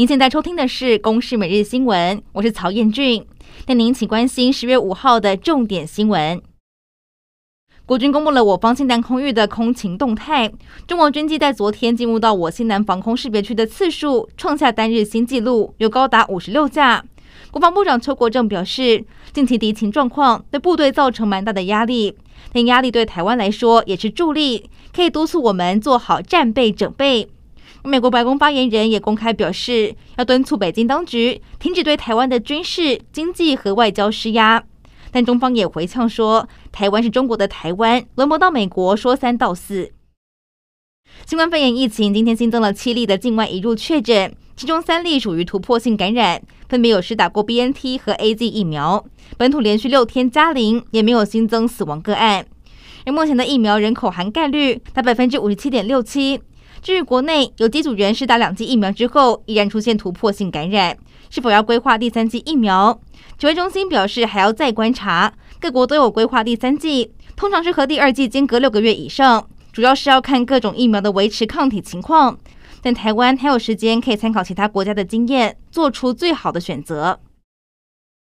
您现在收听的是《公视每日新闻》，我是曹彦俊。带您请关心十月五号的重点新闻。国军公布了我方西南空域的空情动态，中国军机在昨天进入到我西南防空识别区的次数创下单日新纪录，有高达五十六架。国防部长邱国正表示，近期敌情状况对部队造成蛮大的压力，但压力对台湾来说也是助力，可以督促我们做好战备准备。美国白宫发言人也公开表示，要敦促北京当局停止对台湾的军事、经济和外交施压。但中方也回呛说，台湾是中国的台湾，轮不到美国说三道四。新冠肺炎疫情今天新增了七例的境外移入确诊，其中三例属于突破性感染，分别有施打过 BNT 和 AZ 疫苗，本土连续六天加零，也没有新增死亡个案。而目前的疫苗人口涵盖率达百分之五十七点六七。至于国内有机组员施打两剂疫苗之后，依然出现突破性感染，是否要规划第三剂疫苗？指挥中心表示还要再观察。各国都有规划第三剂，通常是和第二剂间隔六个月以上，主要是要看各种疫苗的维持抗体情况。但台湾还有时间可以参考其他国家的经验，做出最好的选择。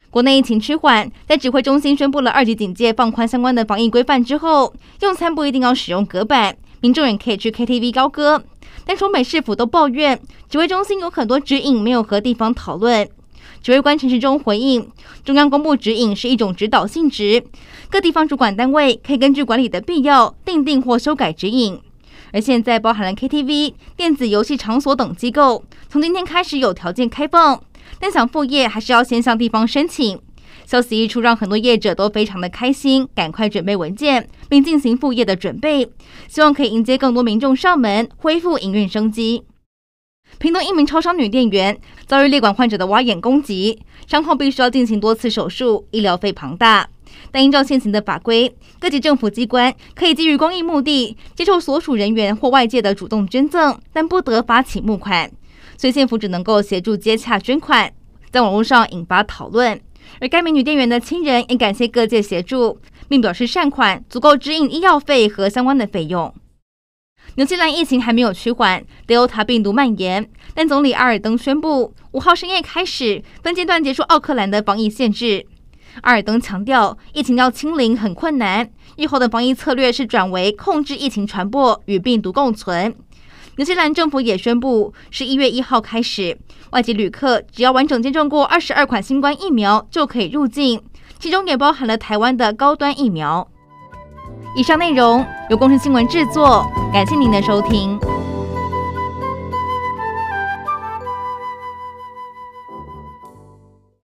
国内疫情趋缓，在指挥中心宣布了二级警戒、放宽相关的防疫规范之后，用餐不一定要使用隔板。民众也可以去 KTV 高歌，但双北市府都抱怨指挥中心有很多指引没有和地方讨论。指挥官陈时中回应，中央公布指引是一种指导性质，各地方主管单位可以根据管理的必要订定或修改指引。而现在包含了 KTV、电子游戏场所等机构，从今天开始有条件开放，但想复业还是要先向地方申请。消息一出，让很多业者都非常的开心，赶快准备文件，并进行副业的准备，希望可以迎接更多民众上门，恢复营运生机。屏东一名超商女店员遭遇列管患者的挖眼攻击，伤后必须要进行多次手术，医疗费庞大。但依照现行的法规，各级政府机关可以基于公益目的接受所属人员或外界的主动捐赠，但不得发起募款，所以县府只能够协助接洽捐款，在网络上引发讨论。而该名女店员的亲人也感谢各界协助，并表示善款足够支应医药费和相关的费用。纽西兰疫情还没有趋缓，Delta 病毒蔓延，但总理阿尔登宣布，五号深夜开始分阶段结束奥克兰的防疫限制。阿尔登强调，疫情要清零很困难，以后的防疫策略是转为控制疫情传播与病毒共存。纽西兰政府也宣布，十一月一号开始，外籍旅客只要完整接种过二十二款新冠疫苗就可以入境，其中也包含了台湾的高端疫苗。以上内容由工程新闻制作，感谢您的收听。